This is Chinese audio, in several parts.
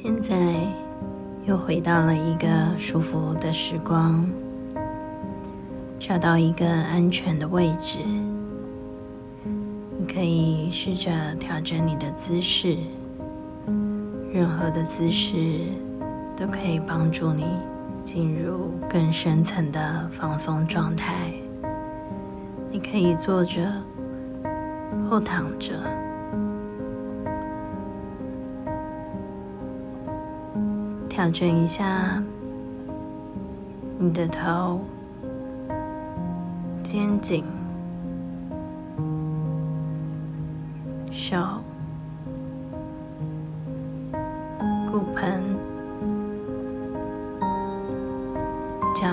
现在又回到了一个舒服的时光，找到一个安全的位置。你可以试着调整你的姿势，任何的姿势都可以帮助你进入更深层的放松状态。你可以坐着或躺着。调整一下你的头、肩颈、手、骨盆、脚，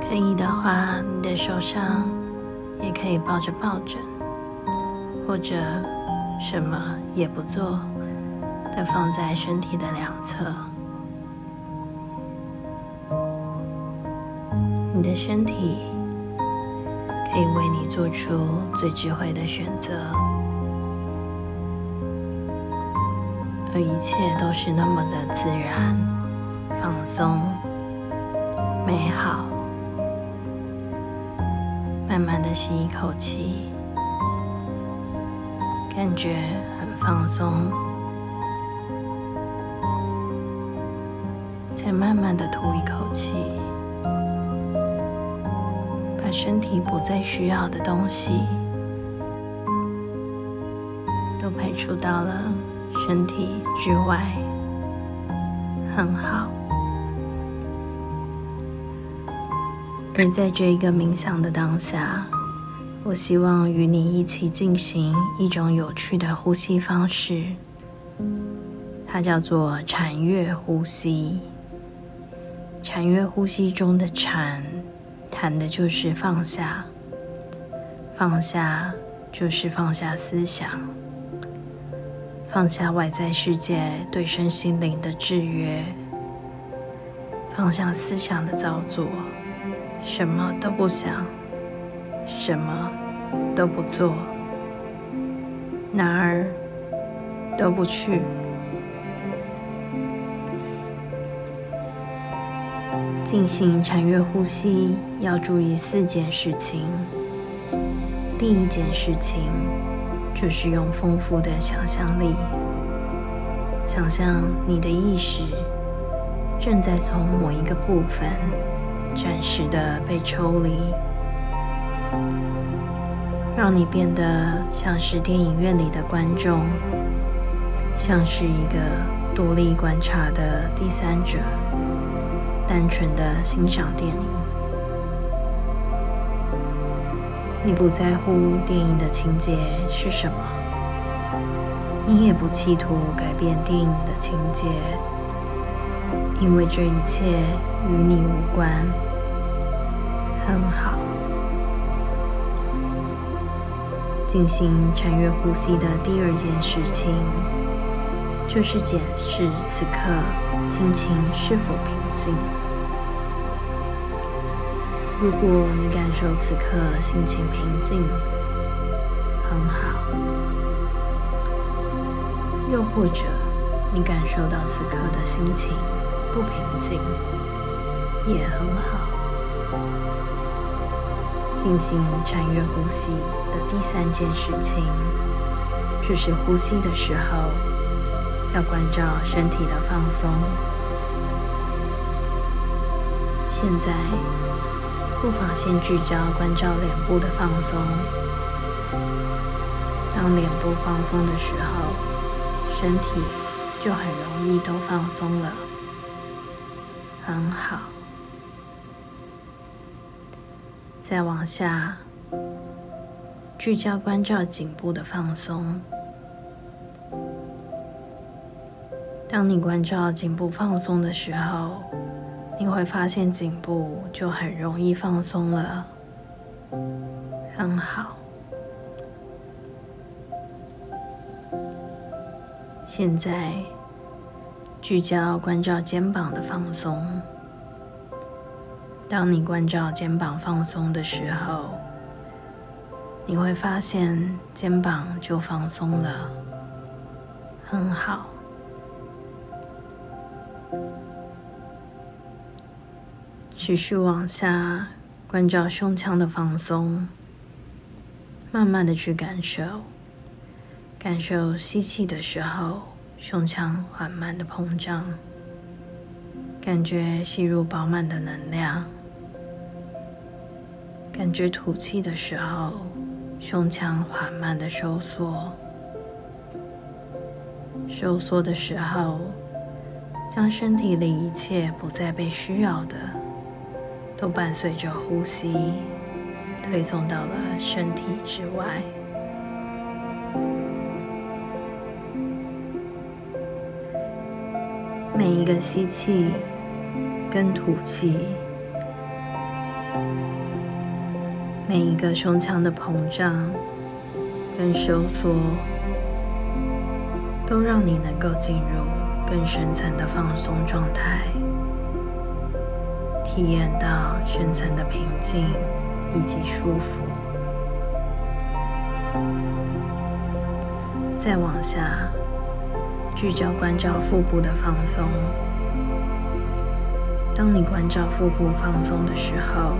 可以的话，你的手上也可以抱着抱枕。或者什么也不做，的放在身体的两侧。你的身体可以为你做出最智慧的选择，而一切都是那么的自然、放松、美好。慢慢的吸一口气。感觉很放松，再慢慢的吐一口气，把身体不再需要的东西都排除到了身体之外，很好。而在这一个冥想的当下。我希望与你一起进行一种有趣的呼吸方式，它叫做禅悦呼吸。禅悦呼吸中的禅，谈的就是放下，放下就是放下思想，放下外在世界对身心灵的制约，放下思想的造作，什么都不想。什么都不做，哪儿都不去。进行禅悦呼吸要注意四件事情。第一件事情就是用丰富的想象力，想象你的意识正在从某一个部分暂时的被抽离。让你变得像是电影院里的观众，像是一个独立观察的第三者，单纯的欣赏电影。你不在乎电影的情节是什么，你也不企图改变电影的情节，因为这一切与你无关。很好。进行禅悦呼吸的第二件事情，就是检视此刻心情是否平静。如果你感受此刻心情平静，很好；又或者你感受到此刻的心情不平静，也很好。进行禅悦呼吸的第三件事情，就是呼吸的时候要关照身体的放松。现在，不妨先聚焦关照脸部的放松。当脸部放松的时候，身体就很容易都放松了。很好。再往下，聚焦关照颈部的放松。当你关照颈部放松的时候，你会发现颈部就很容易放松了。很好。现在聚焦关照肩膀的放松。当你关照肩膀放松的时候，你会发现肩膀就放松了，很好。持续往下，关照胸腔的放松，慢慢的去感受，感受吸气的时候，胸腔缓慢的膨胀，感觉吸入饱满的能量。感觉吐气的时候，胸腔缓慢的收缩。收缩的时候，将身体里一切不再被需要的，都伴随着呼吸推送到了身体之外。每一个吸气跟吐气。每一个胸腔的膨胀跟收缩，都让你能够进入更深层的放松状态，体验到深层的平静以及舒服。再往下，聚焦关照腹部的放松。当你关照腹部放松的时候，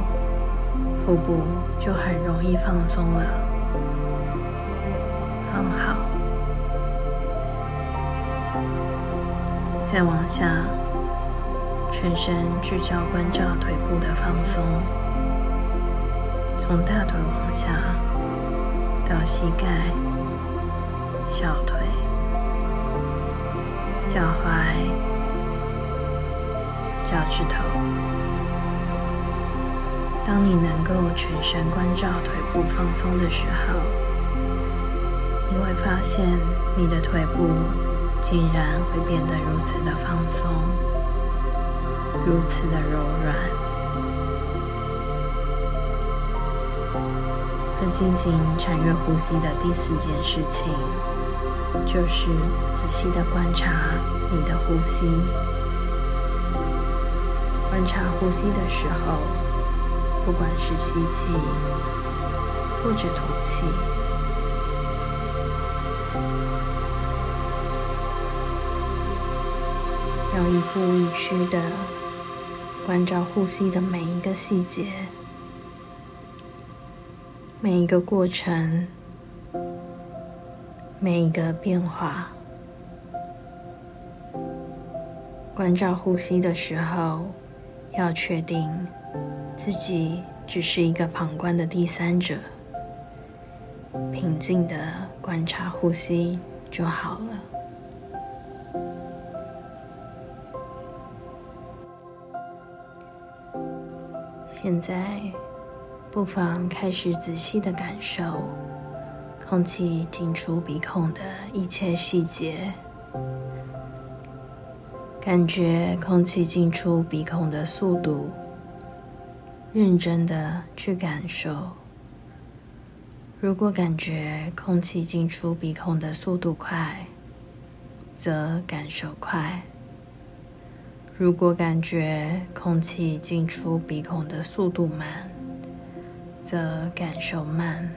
腹部就很容易放松了，很好。再往下，全身聚焦关照腿部的放松，从大腿往下到膝盖、小腿、脚踝、脚趾头。当你能够全神关照腿部放松的时候，你会发现你的腿部竟然会变得如此的放松，如此的柔软。而进行禅悦呼吸的第四件事情，就是仔细的观察你的呼吸。观察呼吸的时候。不管是吸气或者吐气，要一步一趋的关照呼吸的每一个细节，每一个过程，每一个变化。关照呼吸的时候，要确定。自己只是一个旁观的第三者，平静的观察呼吸就好了。现在，不妨开始仔细的感受空气进出鼻孔的一切细节，感觉空气进出鼻孔的速度。认真的去感受。如果感觉空气进出鼻孔的速度快，则感受快；如果感觉空气进出鼻孔的速度慢，则感受慢。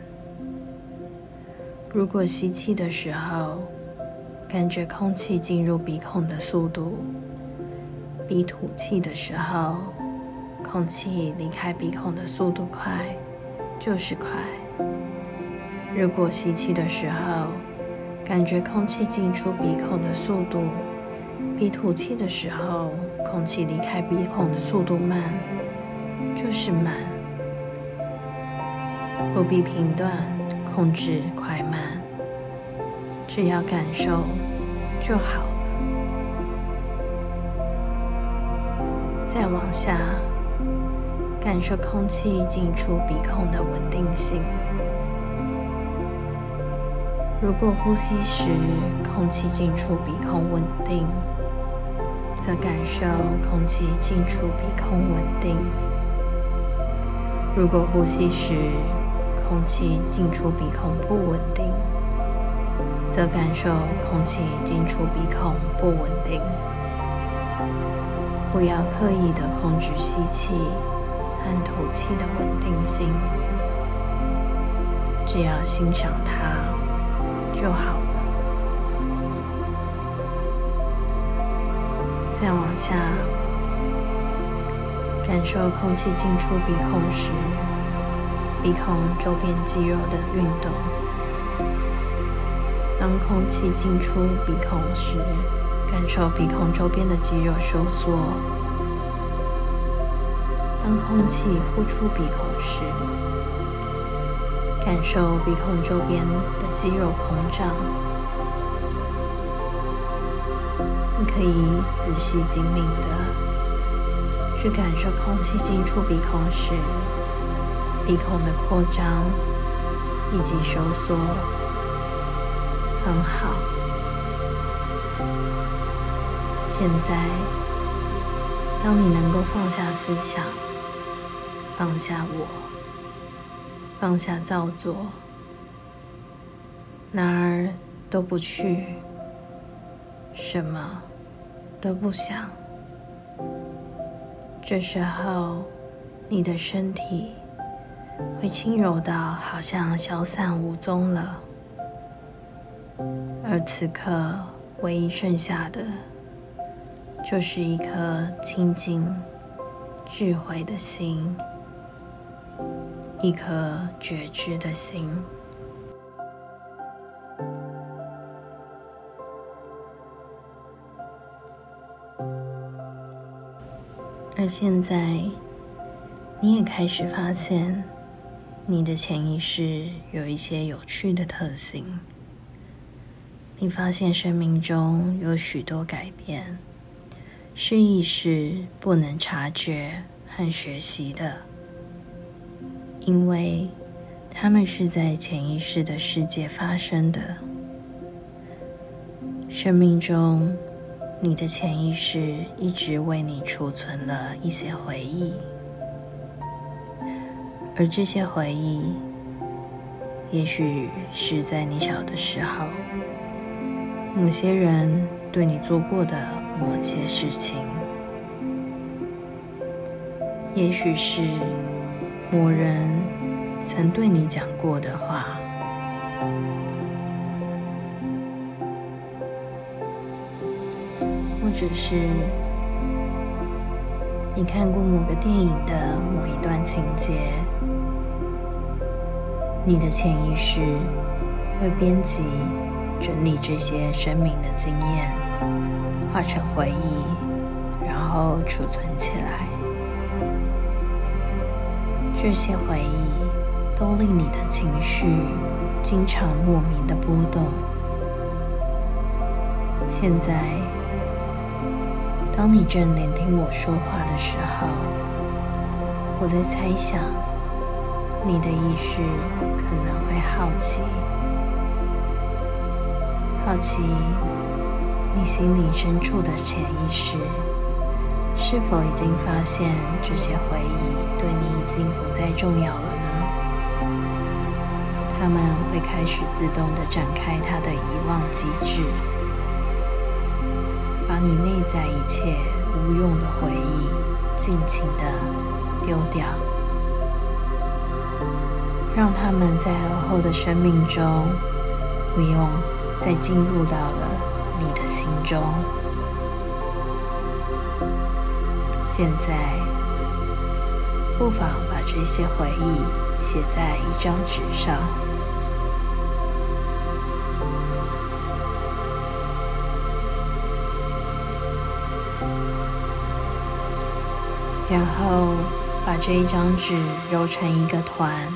如果吸气的时候感觉空气进入鼻孔的速度比吐气的时候，空气离开鼻孔的速度快，就是快。如果吸气的时候，感觉空气进出鼻孔的速度比吐气的时候，空气离开鼻孔的速度慢，就是慢。不必评断，控制快慢，只要感受就好了。再往下。感受空气进出鼻孔的稳定性。如果呼吸时空气进出鼻孔稳定，则感受空气进出鼻孔稳定；如果呼吸时空气进出鼻孔不稳定，则感受空气进出鼻孔不稳定。不要刻意的控制吸气。和吐气的稳定性，只要欣赏它就好了。再往下，感受空气进出鼻孔时，鼻孔周边肌肉的运动。当空气进出鼻孔时，感受鼻孔周边的肌肉收缩。当空气呼出鼻孔时，感受鼻孔周边的肌肉膨胀。你可以仔细精明的去感受空气进出鼻孔时，鼻孔的扩张以及收缩，很好。现在，当你能够放下思想。放下我，放下造作，哪儿都不去，什么都不想。这时候，你的身体会轻柔到好像消散无踪了，而此刻唯一剩下的，就是一颗清净、智慧的心。一颗觉知的心，而现在，你也开始发现，你的潜意识有一些有趣的特性。你发现生命中有许多改变，是意识不能察觉和学习的。因为他们是在潜意识的世界发生的。生命中，你的潜意识一直为你储存了一些回忆，而这些回忆，也许是在你小的时候，某些人对你做过的某些事情，也许是。某人曾对你讲过的话，或者是你看过某个电影的某一段情节，你的潜意识会编辑、整理这些生命的经验，化成回忆，然后储存起来。这些回忆都令你的情绪经常莫名的波动。现在，当你正聆听我说话的时候，我在猜想，你的意识可能会好奇，好奇你心灵深处的潜意识。是否已经发现这些回忆对你已经不再重要了呢？他们会开始自动的展开它的遗忘机制，把你内在一切无用的回忆尽情的丢掉，让他们在而后的生命中不用再进入到了你的心中。现在，不妨把这些回忆写在一张纸上，然后把这一张纸揉成一个团，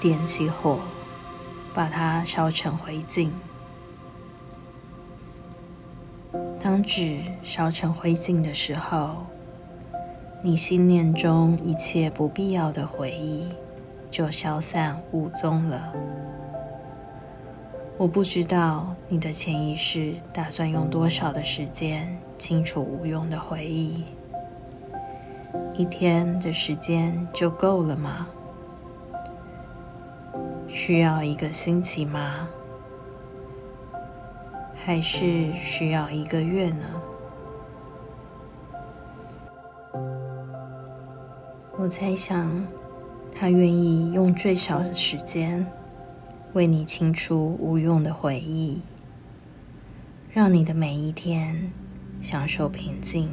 点起火，把它烧成灰烬。当纸烧成灰烬的时候，你心念中一切不必要的回忆就消散无踪了。我不知道你的潜意识打算用多少的时间清除无用的回忆。一天的时间就够了吗？需要一个星期吗？还是需要一个月呢？我猜想，他愿意用最少的时间为你清除无用的回忆，让你的每一天享受平静、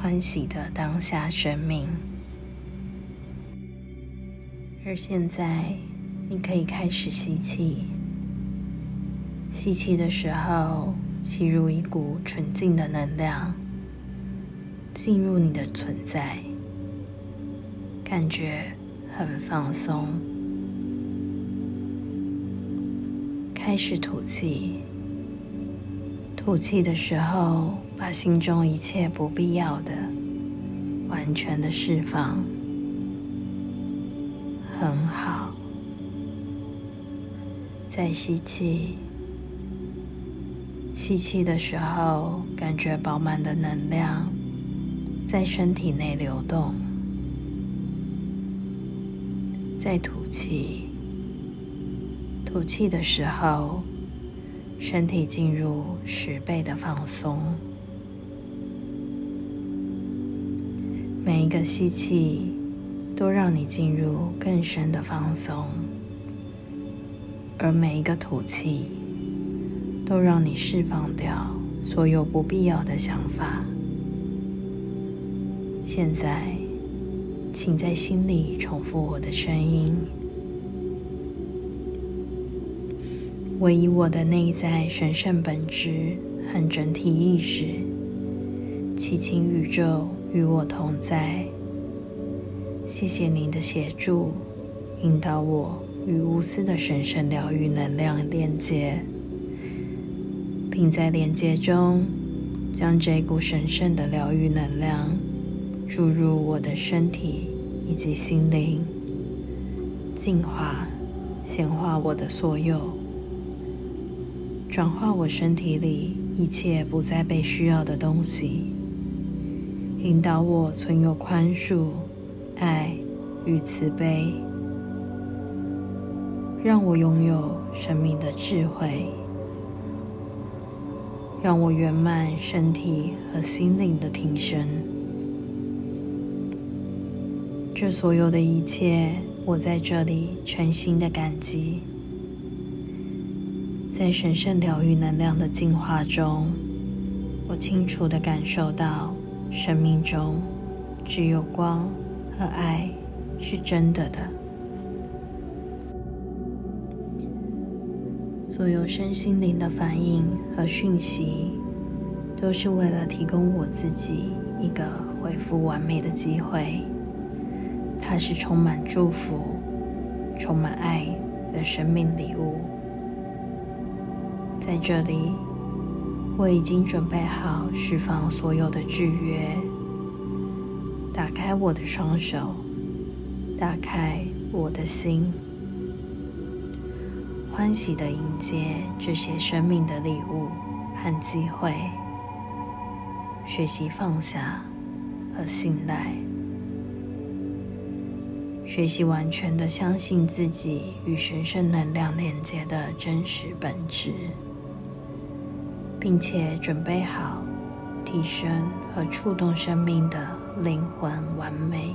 欢喜的当下生命。而现在，你可以开始吸气。吸气的时候，吸入一股纯净的能量，进入你的存在，感觉很放松。开始吐气，吐气的时候，把心中一切不必要的完全的释放。很好，再吸气。吸气的时候，感觉饱满的能量在身体内流动。再吐气，吐气的时候，身体进入十倍的放松。每一个吸气。都让你进入更深的放松，而每一个吐气都让你释放掉所有不必要的想法。现在，请在心里重复我的声音：我以我的内在神圣本质和整体意识，祈请宇宙与我同在。谢谢您的协助，引导我与无私的神圣疗愈能量连接，并在连接中将这股神圣的疗愈能量注入我的身体以及心灵，净化、显化我的所有，转化我身体里一切不再被需要的东西，引导我存有宽恕。爱与慈悲，让我拥有生命的智慧，让我圆满身体和心灵的提升。这所有的一切，我在这里全心的感激。在神圣疗愈能量的净化中，我清楚的感受到，生命中只有光。和爱是真的的。所有身心灵的反应和讯息，都是为了提供我自己一个恢复完美的机会。它是充满祝福、充满爱的生命礼物。在这里，我已经准备好释放所有的制约。打开我的双手，打开我的心，欢喜的迎接这些生命的礼物和机会，学习放下和信赖，学习完全的相信自己与神圣能量连接的真实本质，并且准备好提升和触动生命的。灵魂完美，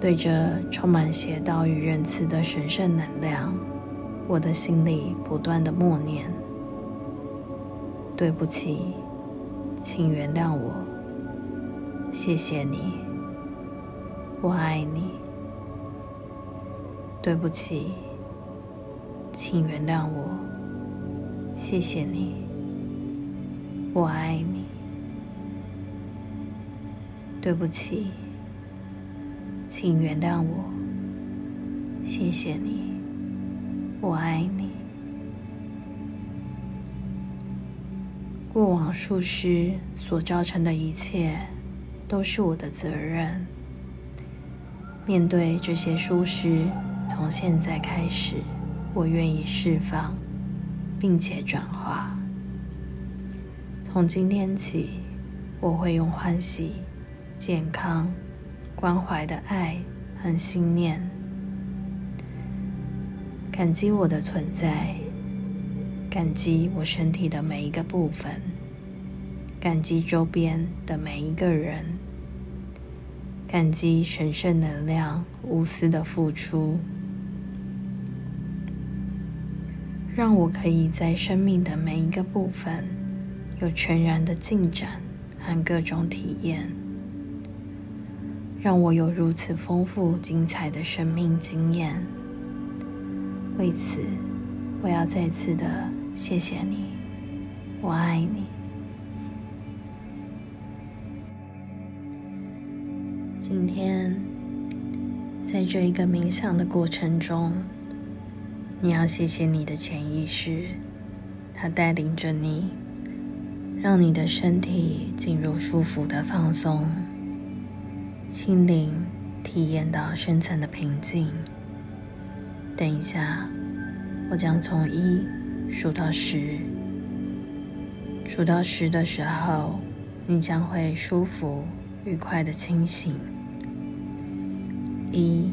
对着充满邪道与仁慈的神圣能量，我的心里不断的默念：“对不起，请原谅我，谢谢你，我爱你。对不起，请原谅我，谢谢你。”我爱你，对不起，请原谅我，谢谢你，我爱你。过往疏失所造成的一切都是我的责任。面对这些舒适，从现在开始，我愿意释放，并且转化。从今天起，我会用欢喜、健康、关怀的爱和信念，感激我的存在，感激我身体的每一个部分，感激周边的每一个人，感激神圣能量无私的付出，让我可以在生命的每一个部分有全然的进展和各种体验，让我有如此丰富精彩的生命经验。为此，我要再次的谢谢你，我爱你。今天，在这一个冥想的过程中，你要谢谢你的潜意识，它带领着你，让你的身体进入舒服的放松，心灵体验到深层的平静。等一下，我将从一数到十，数到十的时候，你将会舒服、愉快的清醒。一，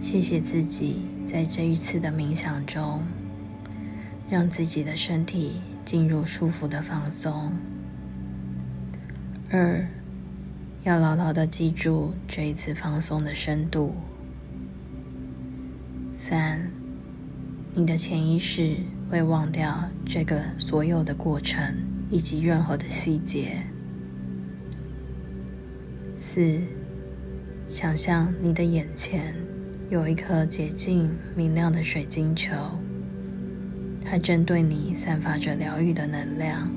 谢谢自己在这一次的冥想中，让自己的身体进入舒服的放松。二，要牢牢的记住这一次放松的深度。三，你的潜意识会忘掉这个所有的过程以及任何的细节。四。想象你的眼前有一颗洁净明亮的水晶球，它正对你散发着疗愈的能量。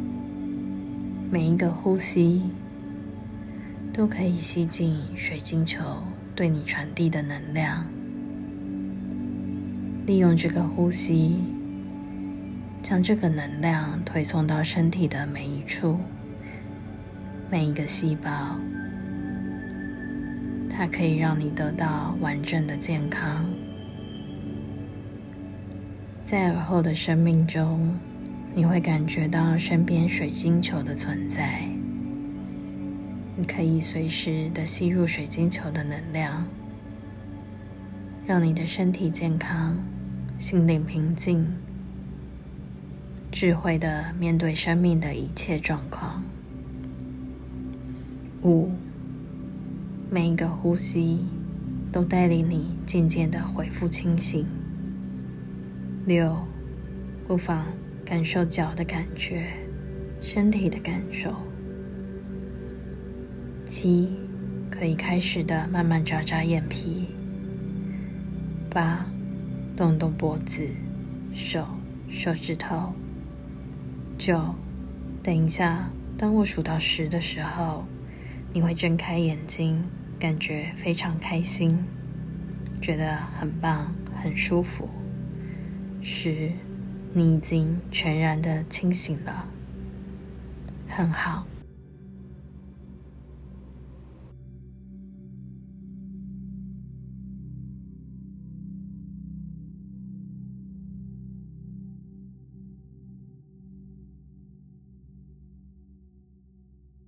每一个呼吸都可以吸进水晶球对你传递的能量。利用这个呼吸，将这个能量推送到身体的每一处、每一个细胞。它可以让你得到完整的健康。在尔后的生命中，你会感觉到身边水晶球的存在。你可以随时的吸入水晶球的能量，让你的身体健康、心灵平静、智慧的面对生命的一切状况。五。每一个呼吸都带领你渐渐的恢复清醒。六，不妨感受脚的感觉，身体的感受。七，可以开始的慢慢眨眨眼皮。八，动动脖子、手、手指头。九，等一下，当我数到十的时候。你会睁开眼睛，感觉非常开心，觉得很棒、很舒服。十，你已经全然的清醒了，很好。